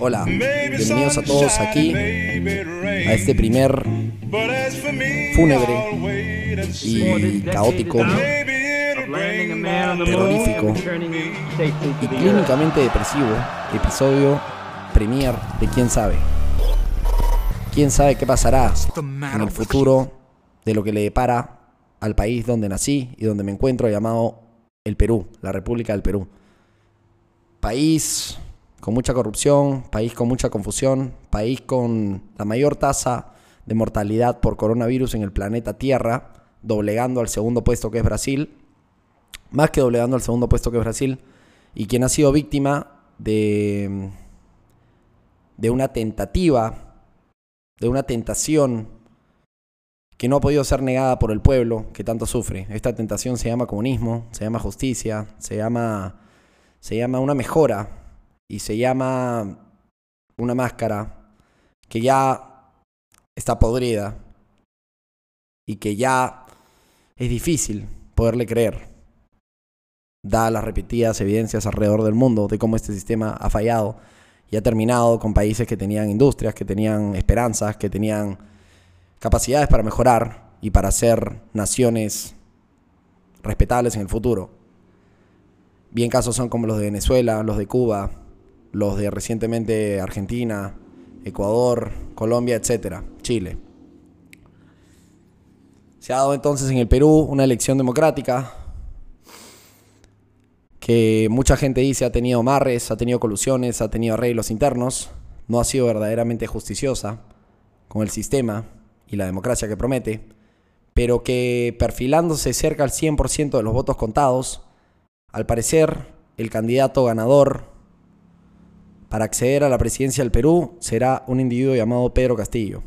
Hola, bienvenidos a todos aquí a este primer fúnebre y caótico, terrorífico y clínicamente depresivo episodio premier de quién sabe. Quién sabe qué pasará en el futuro de lo que le depara al país donde nací y donde me encuentro llamado el Perú, la República del Perú. País con mucha corrupción, país con mucha confusión, país con la mayor tasa de mortalidad por coronavirus en el planeta Tierra, doblegando al segundo puesto que es Brasil, más que doblegando al segundo puesto que es Brasil, y quien ha sido víctima de, de una tentativa, de una tentación que no ha podido ser negada por el pueblo que tanto sufre. Esta tentación se llama comunismo, se llama justicia, se llama, se llama una mejora y se llama una máscara que ya está podrida y que ya es difícil poderle creer, da las repetidas evidencias alrededor del mundo de cómo este sistema ha fallado y ha terminado con países que tenían industrias, que tenían esperanzas, que tenían capacidades para mejorar y para ser naciones respetables en el futuro. Bien casos son como los de Venezuela, los de Cuba, los de recientemente Argentina, Ecuador, Colombia, etcétera, Chile. Se ha dado entonces en el Perú una elección democrática que mucha gente dice ha tenido marres, ha tenido colusiones, ha tenido arreglos internos, no ha sido verdaderamente justiciosa con el sistema y la democracia que promete, pero que perfilándose cerca al 100% de los votos contados, al parecer el candidato ganador para acceder a la presidencia del Perú será un individuo llamado Pedro Castillo.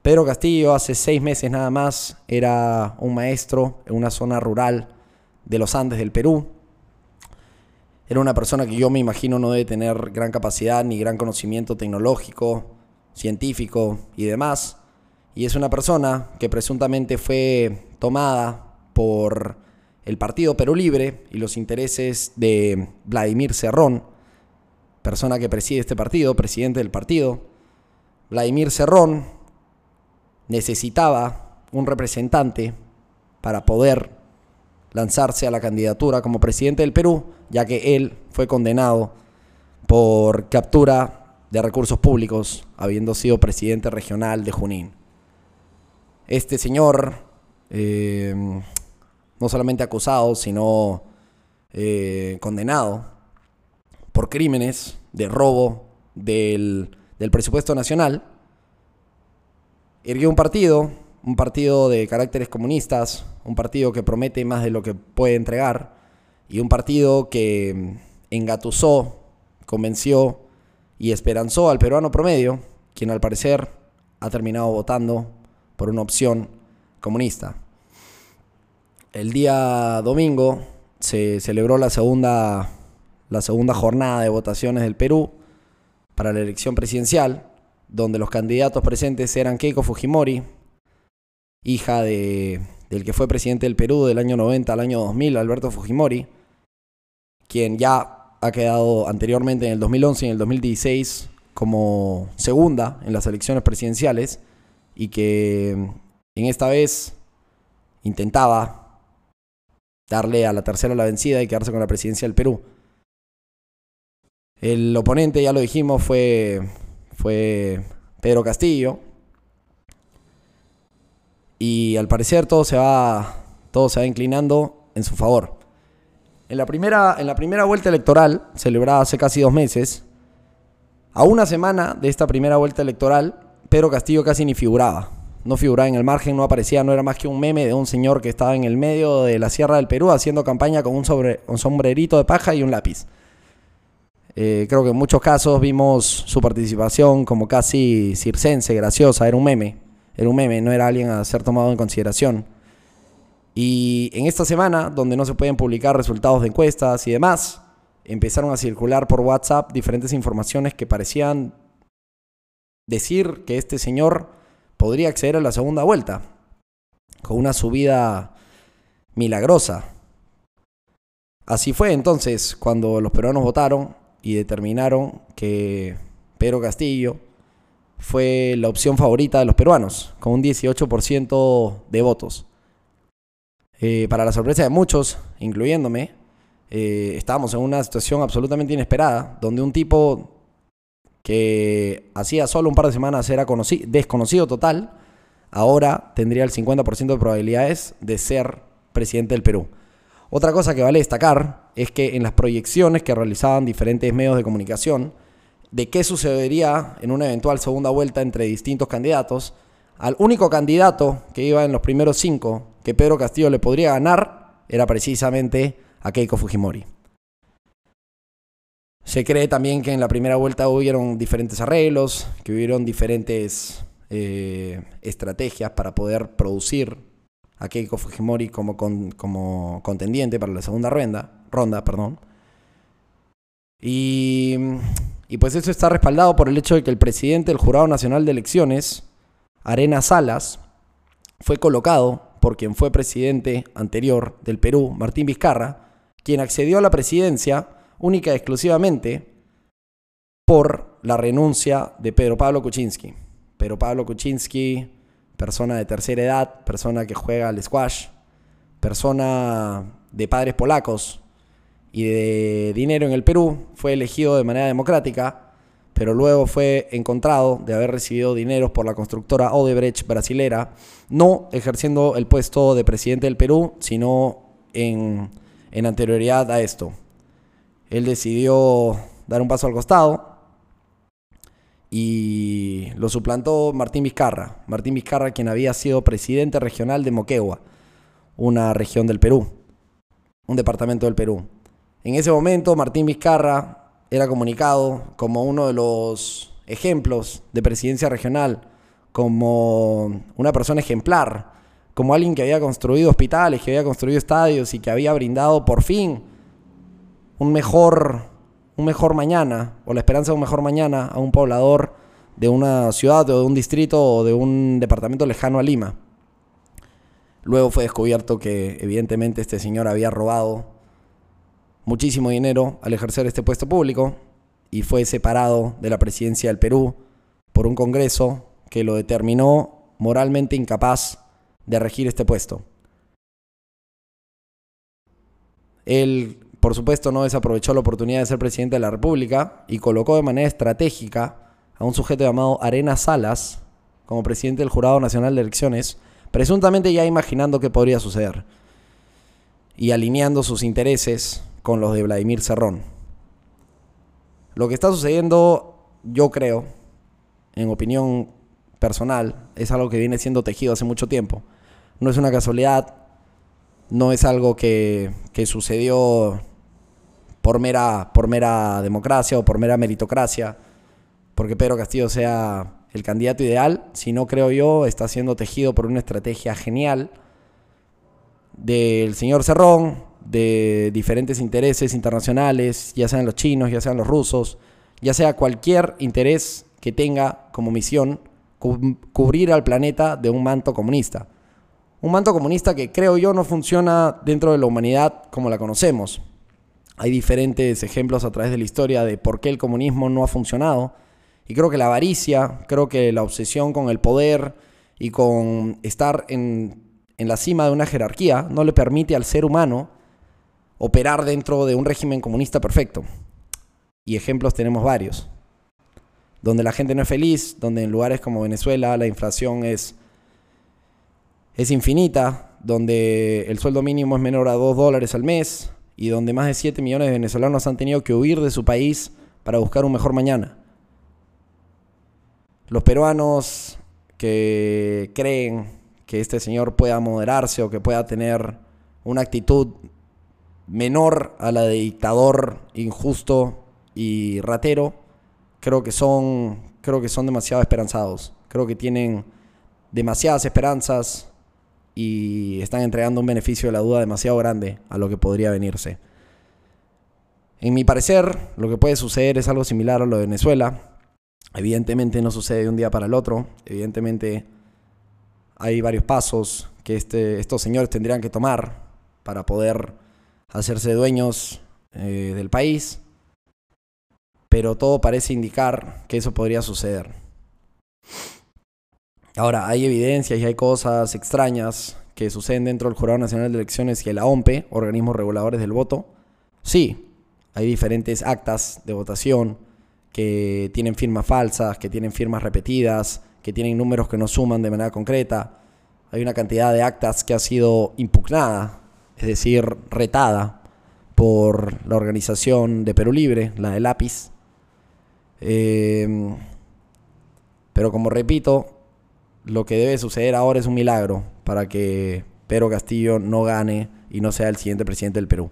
Pedro Castillo hace seis meses nada más era un maestro en una zona rural de los Andes del Perú. Era una persona que yo me imagino no debe tener gran capacidad ni gran conocimiento tecnológico, científico y demás. Y es una persona que presuntamente fue tomada por el Partido Perú Libre y los intereses de Vladimir Cerrón, persona que preside este partido, presidente del partido, Vladimir Cerrón, necesitaba un representante para poder lanzarse a la candidatura como presidente del Perú, ya que él fue condenado por captura de recursos públicos, habiendo sido presidente regional de Junín. Este señor, eh, no solamente acusado, sino eh, condenado por crímenes de robo del, presupuesto nacional, erguió un partido, un partido de caracteres comunistas, un partido que promete más de lo que puede entregar, y un partido que engatusó, convenció y esperanzó al peruano promedio, quien al parecer ha terminado votando por una opción comunista. El día domingo se celebró la segunda la segunda jornada de votaciones del Perú para la elección presidencial, donde los candidatos presentes eran Keiko Fujimori, hija de, del que fue presidente del Perú del año 90 al año 2000, Alberto Fujimori, quien ya ha quedado anteriormente en el 2011 y en el 2016 como segunda en las elecciones presidenciales y que en esta vez intentaba darle a la tercera la vencida y quedarse con la presidencia del Perú. El oponente, ya lo dijimos, fue, fue Pedro Castillo. Y al parecer todo se va, todo se va inclinando en su favor. En la, primera, en la primera vuelta electoral, celebrada hace casi dos meses, a una semana de esta primera vuelta electoral, Pedro Castillo casi ni figuraba. No figuraba en el margen, no aparecía, no era más que un meme de un señor que estaba en el medio de la Sierra del Perú haciendo campaña con un, sombrerito de paja y un lápiz. Eh, creo que en muchos casos vimos su participación como casi circense, graciosa, era un meme, era un meme, no era alguien a ser tomado en consideración. Y en esta semana, donde no se pueden publicar resultados de encuestas y demás, empezaron a circular por WhatsApp diferentes informaciones que parecían decir que este señor podría acceder a la segunda vuelta con una subida milagrosa. Así fue entonces cuando los peruanos votaron y determinaron que Pedro Castillo fue la opción favorita de los peruanos, con un 18% de votos. Eh, para la sorpresa de muchos, incluyéndome, eh, estábamos en una situación absolutamente inesperada, donde un tipo que hacía solo un par de semanas era desconocido total, ahora tendría el 50% de probabilidades de ser presidente del Perú. Otra cosa que vale destacar es que en las proyecciones que realizaban diferentes medios de comunicación de qué sucedería en una eventual segunda vuelta entre distintos candidatos, al único candidato que iba en los primeros cinco que Pedro Castillo le podría ganar era precisamente a Keiko Fujimori. Se cree también que en la primera vuelta hubieron diferentes arreglos, que hubieron diferentes eh, estrategias para poder producir a Keiko Fujimori como, como contendiente para la segunda ronda, ronda perdón. Y, y pues eso está respaldado por el hecho de que el presidente del Jurado Nacional de Elecciones, Arena Salas, fue colocado por quien fue presidente anterior del Perú, Martín Vizcarra, quien accedió a la presidencia única y exclusivamente por la renuncia de Pedro Pablo Kuczynski. Pedro Pablo Kuczynski, persona de tercera edad, persona que juega al squash, persona de padres polacos y de dinero en el Perú, fue elegido de manera democrática pero luego fue encontrado de haber recibido dineros por la constructora Odebrecht brasilera, no ejerciendo el puesto de presidente del Perú, sino en, en anterioridad a esto. Él decidió dar un paso al costado y lo suplantó Martín Vizcarra. Martín Vizcarra, quien había sido presidente regional de Moquegua, una región del Perú, un departamento del Perú. En ese momento, Martín Vizcarra era comunicado como uno de los ejemplos de presidencia regional, como una persona ejemplar, como alguien que había construido hospitales, que había construido estadios y que había brindado por fin un mejor, un mejor mañana, o la esperanza de un mejor mañana a un poblador de una ciudad o de un distrito o de un departamento lejano a Lima. Luego fue descubierto que evidentemente este señor había robado muchísimo dinero al ejercer este puesto público y fue separado de la presidencia del Perú por un Congreso que lo determinó moralmente incapaz de regir este puesto. Él, por supuesto, no desaprovechó la oportunidad de ser presidente de la República y colocó de manera estratégica a un sujeto llamado Arena Salas como presidente del Jurado Nacional de Elecciones, presuntamente ya imaginando qué podría suceder y alineando sus intereses con los de Vladimir Cerrón. Lo que está sucediendo, yo creo, en opinión personal, es algo que viene siendo tejido hace mucho tiempo. No es una casualidad, no es algo que, que sucedió por mera, por mera democracia o por mera meritocracia, porque Pedro Castillo sea el candidato ideal, sino creo yo está siendo tejido por una estrategia genial del señor Cerrón, de diferentes intereses internacionales, ya sean los chinos, ya sean los rusos, ya sea cualquier interés que tenga como misión cubrir al planeta de un manto comunista. Un manto comunista que creo yo no funciona dentro de la humanidad como la conocemos. Hay diferentes ejemplos a través de la historia de por qué el comunismo no ha funcionado. Y creo que la avaricia, creo que la obsesión con el poder y con estar en, en la cima de una jerarquía no le permite al ser humano operar dentro de un régimen comunista perfecto. Y ejemplos tenemos varios. Donde la gente no es feliz, donde en lugares como Venezuela la inflación es, es infinita, donde el sueldo mínimo es menor a 2 dólares al mes y donde más de 7 millones de venezolanos han tenido que huir de su país para buscar un mejor mañana. Los peruanos que creen que este señor pueda moderarse o que pueda tener una actitud menor a la de dictador injusto y ratero, creo que son, creo que son demasiado esperanzados. Creo que tienen demasiadas esperanzas y están entregando un beneficio de la duda demasiado grande a lo que podría venirse. En mi parecer, lo que puede suceder es algo similar a lo de Venezuela. Evidentemente no sucede de un día para el otro. Evidentemente hay varios pasos que este, estos señores tendrían que tomar para poder hacerse dueños eh, del país, pero todo parece indicar que eso podría suceder. Ahora, hay evidencias y hay cosas extrañas que suceden dentro del Jurado Nacional de Elecciones y la OMPE, organismos reguladores del voto. Sí, hay diferentes actas de votación que tienen firmas falsas, que tienen firmas repetidas, que tienen números que no suman de manera concreta. Hay una cantidad de actas que ha sido impugnada, es decir, retada por la organización de Perú Libre, la de Lápiz. Em, pero como repito, lo que debe suceder ahora es un milagro para que Pedro Castillo no gane y no sea el siguiente presidente del Perú.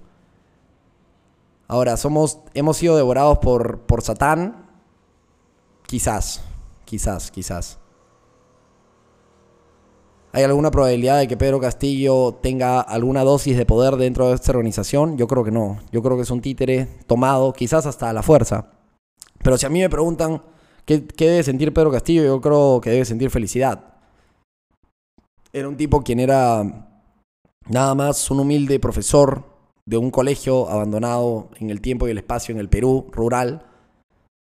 Ahora, somos, hemos sido devorados por, por Satán. Quizás, quizás, quizás. ¿Hay alguna probabilidad de que Pedro Castillo tenga alguna dosis de poder dentro de esta organización? Yo creo que no. Yo creo que es un títere tomado, quizás hasta a la fuerza. Pero si a mí me preguntan qué, qué debe sentir Pedro Castillo, yo creo que debe sentir felicidad. Era un tipo quien era nada más un humilde profesor de un colegio abandonado en el tiempo y el espacio en el Perú rural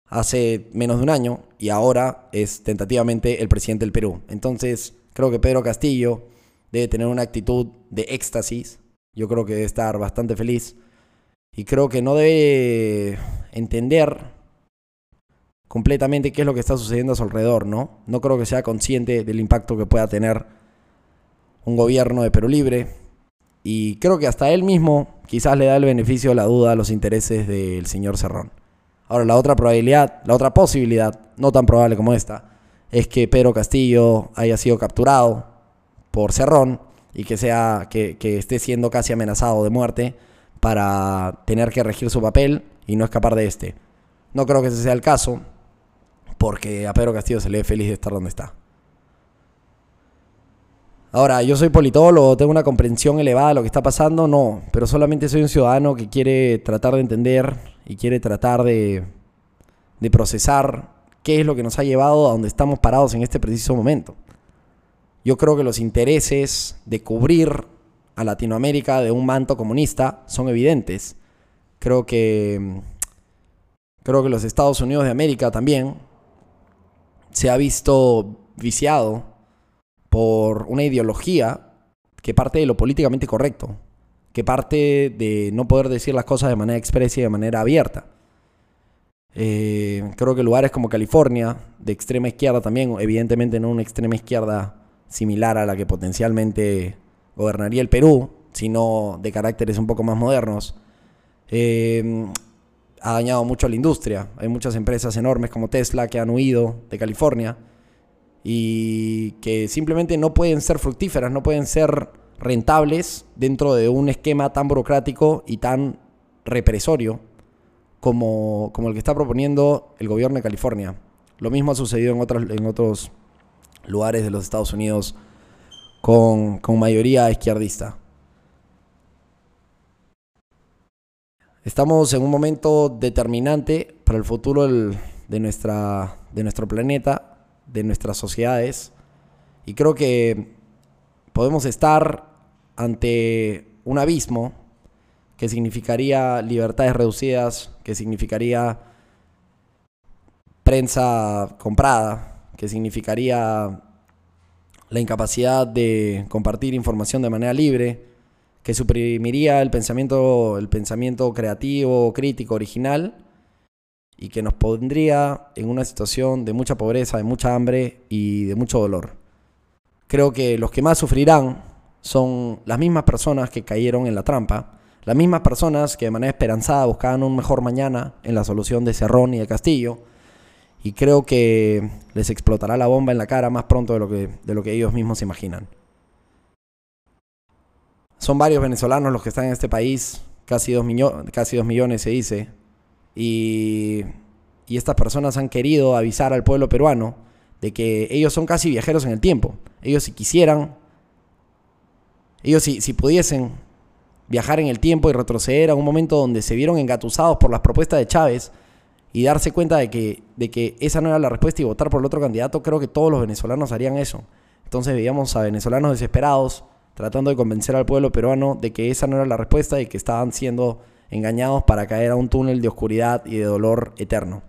hace menos de un año y ahora es tentativamente el presidente del Perú. Entonces, creo que Pedro Castillo debe tener una actitud de éxtasis. Yo creo que debe estar bastante feliz. Y creo que no debe entender completamente qué es lo que está sucediendo a su alrededor, ¿no? No creo que sea consciente del impacto que pueda tener un gobierno de Perú Libre. Y creo que hasta él mismo quizás le da el beneficio de la duda a los intereses del señor Cerrón. Ahora, la otra probabilidad, la otra posibilidad, no tan probable como esta, es que Pedro Castillo haya sido capturado por Cerrón y que, sea, que, esté siendo casi amenazado de muerte para tener que regir su papel y no escapar de este. No creo que ese sea el caso, porque a Pedro Castillo se le ve feliz de estar donde está. Ahora, yo soy politólogo, tengo una comprensión elevada de lo que está pasando, no, pero solamente soy un ciudadano que quiere tratar de entender y quiere tratar de, de procesar qué es lo que nos ha llevado a donde estamos parados en este preciso momento. Yo creo que los intereses de cubrir a Latinoamérica de un manto comunista son evidentes. Creo que creo que los Estados Unidos de América también se ha visto viciado por una ideología que parte de lo políticamente correcto, que parte de no poder decir las cosas de manera expresa y de manera abierta. Eh, creo que lugares como California, de extrema izquierda también, evidentemente no una extrema izquierda similar a la que potencialmente gobernaría el Perú, sino de caracteres un poco más modernos, eh, ha dañado mucho a la industria. Hay muchas empresas enormes como Tesla que han huido de California y que simplemente no pueden ser fructíferas, no pueden ser rentables dentro de un esquema tan burocrático y tan represorio como, como el que está proponiendo el gobierno de California. Lo mismo ha sucedido en, otros en otros lugares de los Estados Unidos con, con mayoría izquierdista. Estamos en un momento determinante para el futuro de, nuestra, de nuestro planeta de nuestras sociedades. Y creo que podemos estar ante un abismo que significaría libertades reducidas, que significaría prensa comprada, que significaría la incapacidad de compartir información de manera libre, que suprimiría el pensamiento, el pensamiento creativo, crítico, original y que nos pondría en una situación de mucha pobreza, de mucha hambre y de mucho dolor. Creo que los que más sufrirán son las mismas personas que cayeron en la trampa, las mismas personas que de manera esperanzada buscaban un mejor mañana en la solución de Cerrón y de Castillo, y creo que les explotará la bomba en la cara más pronto de lo que, de lo que ellos mismos se imaginan. Son varios venezolanos los que están en este país, casi dos, casi dos millones se dice, y, estas personas han querido avisar al pueblo peruano de que ellos son casi viajeros en el tiempo. Ellos si quisieran, ellos si, si pudiesen viajar en el tiempo y retroceder a un momento donde se vieron engatusados por las propuestas de Chávez y darse cuenta de que, de que esa no era la respuesta y votar por el otro candidato, creo que todos los venezolanos harían eso. Entonces veíamos a venezolanos desesperados tratando de convencer al pueblo peruano de que esa no era la respuesta y que estaban siendo engañados para caer a un túnel de oscuridad y de dolor eterno.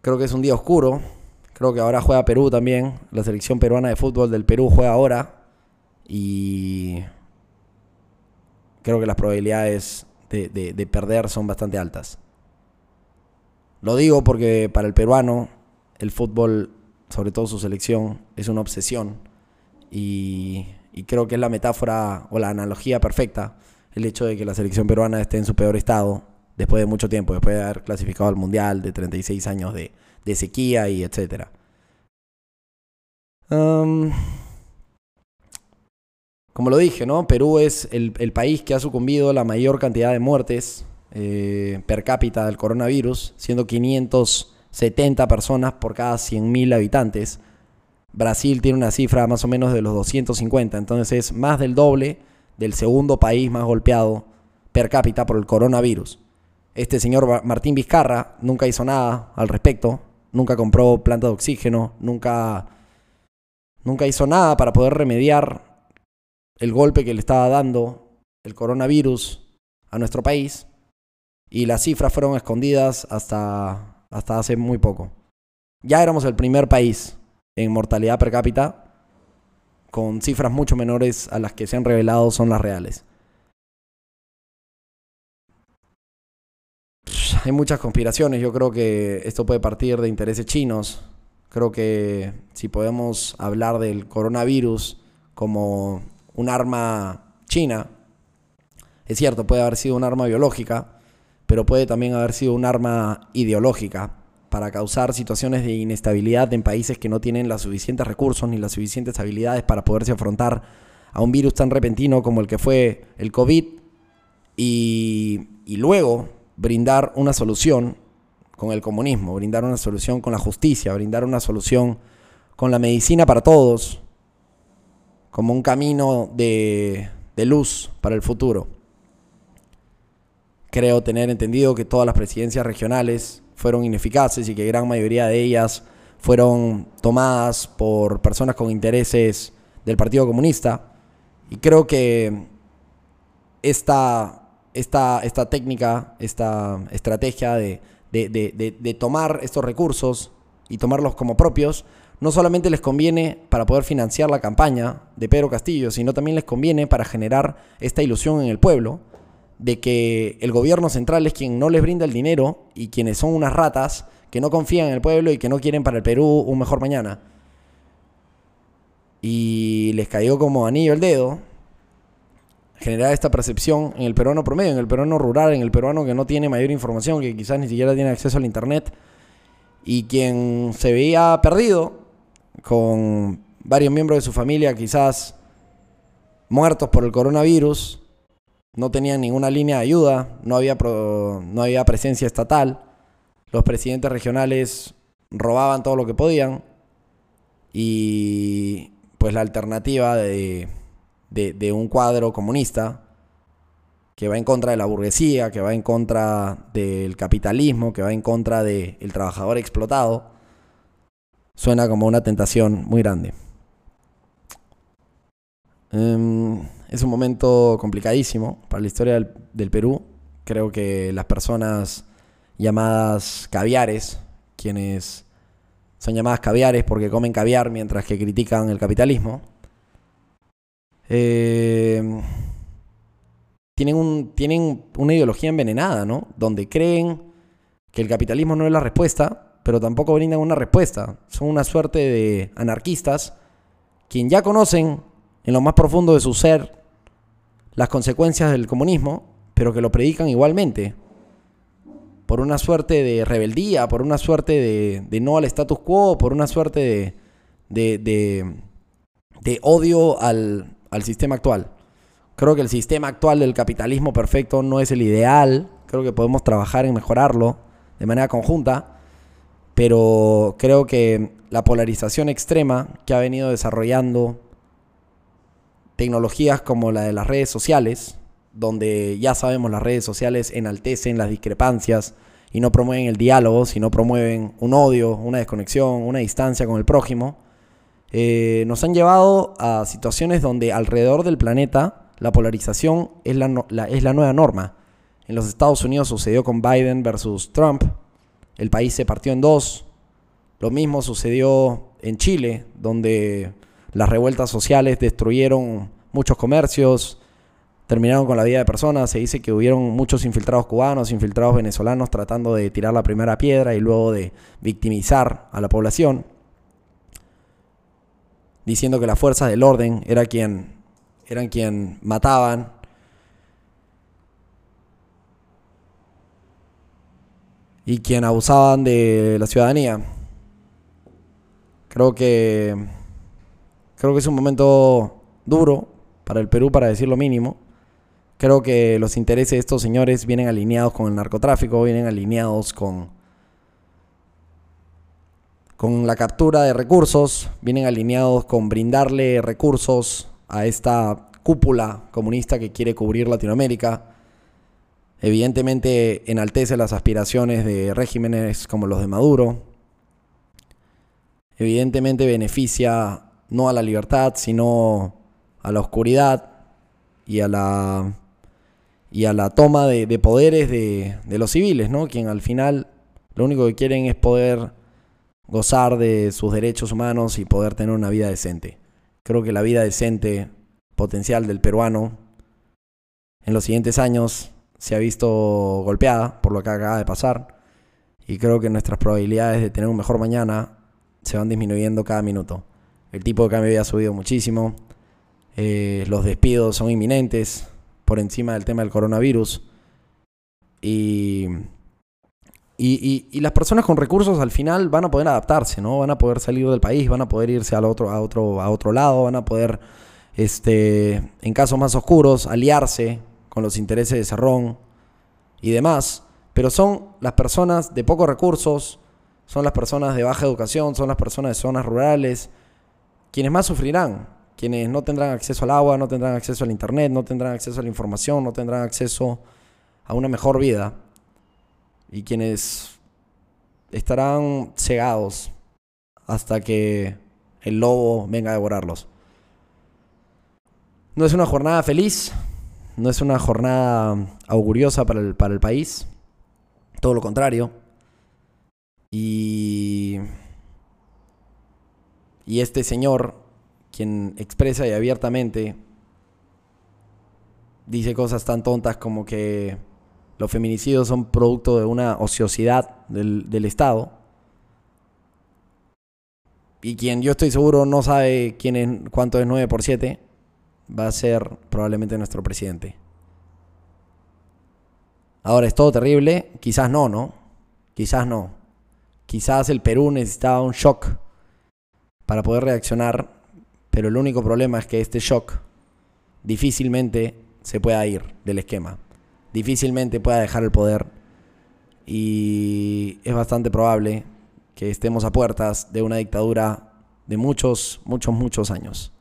Creo que es un día oscuro. Creo que ahora juega Perú también. La selección peruana de fútbol del Perú juega ahora. Y creo que las probabilidades de, perder son bastante altas. Lo digo porque para el peruano el fútbol, sobre todo su selección, es una obsesión. Y, y creo que es la metáfora o la analogía perfecta el hecho de que la selección peruana esté en su peor estado después de mucho tiempo, después de haber clasificado al Mundial, de 36 años de, sequía y etcétera. Como lo dije, ¿no? Perú es el, país que ha sucumbido la mayor cantidad de muertes eh, per cápita del coronavirus, siendo 570 personas por cada 100.000 habitantes. Brasil tiene una cifra más o menos de los 250, entonces es más del doble del segundo país más golpeado per cápita por el coronavirus. Este señor Martín Vizcarra nunca hizo nada al respecto, nunca compró planta de oxígeno, nunca, nunca hizo nada para poder remediar el golpe que le estaba dando el coronavirus a nuestro país y las cifras fueron escondidas hasta, hasta hace muy poco. Ya éramos el primer país en mortalidad per cápita con cifras mucho menores a las que se han revelado son las reales. Hay muchas conspiraciones, yo creo que esto puede partir de intereses chinos. Creo que si podemos hablar del coronavirus como un arma china, es cierto, puede haber sido un arma biológica, pero puede también haber sido un arma ideológica para causar situaciones de inestabilidad en países que no tienen los suficientes recursos ni las suficientes habilidades para poderse afrontar a un virus tan repentino como el que fue el COVID y, y luego brindar una solución con el comunismo, brindar una solución con la justicia, brindar una solución con la medicina para todos, como un camino de, de luz para el futuro. Creo tener entendido que todas las presidencias regionales fueron ineficaces y que gran mayoría de ellas fueron tomadas por personas con intereses del Partido Comunista. Y creo que esta, esta, esta técnica, esta estrategia de, de, tomar estos recursos y tomarlos como propios, no solamente les conviene para poder financiar la campaña de Pedro Castillo, sino también les conviene para generar esta ilusión en el pueblo de que el gobierno central es quien no les brinda el dinero y quienes son unas ratas que no confían en el pueblo y que no quieren para el Perú un mejor mañana. Y les cayó como anillo el dedo generar esta percepción en el peruano promedio, en el peruano rural, en el peruano que no tiene mayor información, que quizás ni siquiera tiene acceso al internet y quien se veía perdido con varios miembros de su familia quizás muertos por el coronavirus no tenían ninguna línea de ayuda, no había, no había presencia estatal, los presidentes regionales robaban todo lo que podían y pues la alternativa de, de, un cuadro comunista que va en contra de la burguesía, que va en contra del capitalismo, que va en contra del trabajador explotado, suena como una tentación muy grande. Em, es un momento complicadísimo para la historia del, Perú. Creo que las personas llamadas caviares, quienes son llamadas caviares porque comen caviar mientras que critican el capitalismo, eh, tienen, tienen una ideología envenenada, ¿no? Donde creen que el capitalismo no es la respuesta, pero tampoco brindan una respuesta. Son una suerte de anarquistas, quien ya conocen en lo más profundo de su ser las consecuencias del comunismo, pero que lo predican igualmente. Por una suerte de rebeldía, por una suerte de, no al status quo, por una suerte de, de, odio al, al sistema actual. Creo que el sistema actual del capitalismo perfecto no es el ideal. Creo que podemos trabajar en mejorarlo de manera conjunta. Pero creo que la polarización extrema que ha venido desarrollando tecnologías como la de las redes sociales, donde ya sabemos las redes sociales enaltecen las discrepancias y no promueven el diálogo, sino promueven un odio, una desconexión, una distancia con el prójimo, eh, nos han llevado a situaciones donde alrededor del planeta la polarización es la, es la nueva norma. En los Estados Unidos sucedió con Biden versus Trump. El país se partió en dos. Lo mismo sucedió en Chile, donde las revueltas sociales destruyeron muchos comercios, terminaron con la vida de personas. Se dice que hubieron muchos infiltrados cubanos, infiltrados venezolanos tratando de tirar la primera piedra y luego de victimizar a la población, diciendo que las fuerzas del orden era quien, eran quien mataban. Y quien abusaban de la ciudadanía. Creo que creo que es un momento duro para el Perú para decir lo mínimo. Creo que los intereses de estos señores vienen alineados con el narcotráfico, vienen alineados con, con la captura de recursos, vienen alineados con brindarle recursos a esta cúpula comunista que quiere cubrir Latinoamérica. Evidentemente enaltece las aspiraciones de regímenes como los de Maduro. Evidentemente beneficia no a la libertad, sino a la oscuridad y a la y a la toma de, poderes de, los civiles, ¿no? Quien al final lo único que quieren es poder gozar de sus derechos humanos y poder tener una vida decente. Creo que la vida decente potencial del peruano en los siguientes años se ha visto golpeada por lo que acaba de pasar y creo que nuestras probabilidades de tener un mejor mañana se van disminuyendo cada minuto. El tipo de cambio ya ha subido muchísimo, eh, los despidos son inminentes, por encima del tema del coronavirus. Y, y, las personas con recursos al final van a poder adaptarse, ¿no? Van a poder salir del país, van a poder irse al otro, a, otro, a otro lado, van a poder, este, en casos más oscuros, aliarse con los intereses de Cerrón y demás. Pero son las personas de pocos recursos, son las personas de baja educación, son las personas de zonas rurales, quienes más sufrirán quienes no tendrán acceso al agua, no tendrán acceso al internet, no tendrán acceso a la información, no tendrán acceso a una mejor vida y quienes estarán cegados hasta que el lobo venga a devorarlos. No es una jornada feliz, no es una jornada auguriosa para el, para el país, todo lo contrario. Y, y este señor quien expresa y abiertamente dice cosas tan tontas como que los feminicidios son producto de una ociosidad del, Estado. Y quien yo estoy seguro no sabe quién es, cuánto es 9 por 7, va a ser probablemente nuestro presidente. Ahora, ¿es todo terrible? Quizás no, ¿no? Quizás no. Quizás el Perú necesitaba un shock para poder reaccionar pero el único problema es que este shock difícilmente se pueda ir del esquema. Difícilmente pueda dejar el poder. Y es bastante probable que estemos a puertas de una dictadura de muchos, muchos, muchos años.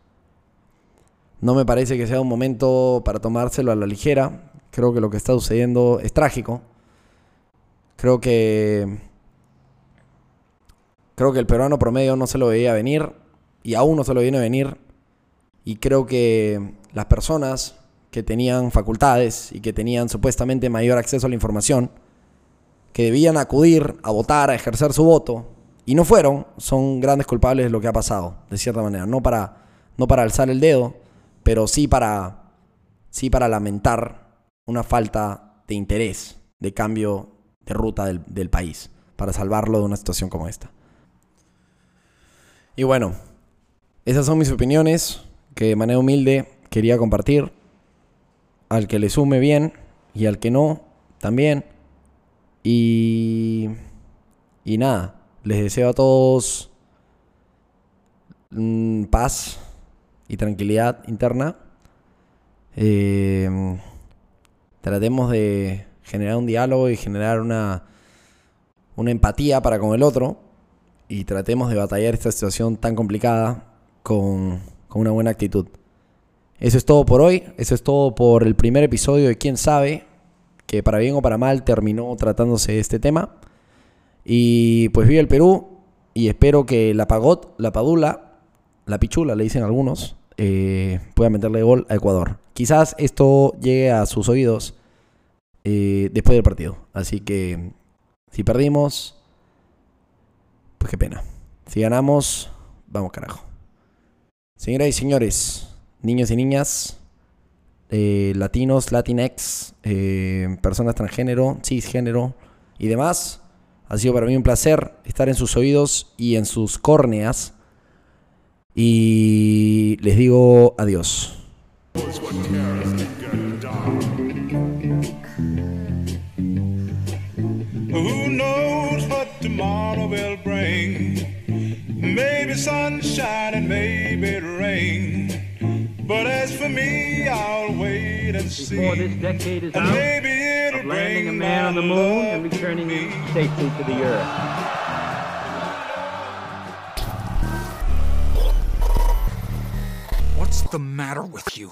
No me parece que sea un momento para tomárselo a la ligera. Creo que lo que está sucediendo es trágico. Creo que creo que el peruano promedio no se lo veía venir y aún no se lo viene a venir. Y creo que las personas que tenían facultades y que tenían supuestamente mayor acceso a la información, que debían acudir a votar, a ejercer su voto, y no fueron, son grandes culpables de lo que ha pasado, de cierta manera. No para, no para alzar el dedo, pero sí para, sí para lamentar una falta de interés, de cambio de ruta del, del país, para salvarlo de una situación como esta. Y bueno, esas son mis opiniones que de manera humilde quería compartir. Al que le sume bien y al que no, también. Y, y nada, les deseo a todos mm, paz y tranquilidad interna. Em, tratemos de generar un diálogo y generar una, una empatía para con el otro. Y tratemos de batallar esta situación tan complicada con, una buena actitud. Eso es todo por hoy, eso es todo por el primer episodio de Quién sabe, que para bien o para mal terminó tratándose este tema. Y pues vive el Perú y espero que la Pagot, la Padula, la pichula, le dicen algunos, eh, pueda meterle gol a Ecuador. Quizás esto llegue a sus oídos eh, después del partido. Así que si perdimos, pues qué pena. Si ganamos, vamos carajo. Señoras y señores, niños y niñas, eh, latinos, latinex, eh, personas transgénero, cisgénero y demás, ha sido para mí un placer estar en sus oídos y en sus córneas. Y les digo adiós. Who knows what tomorrow will bring? Maybe sunshine and maybe rain. But as for me, I'll wait and see. before this decade is And out maybe it'll of landing a man on the moon and returning safely to the earth. The matter with you?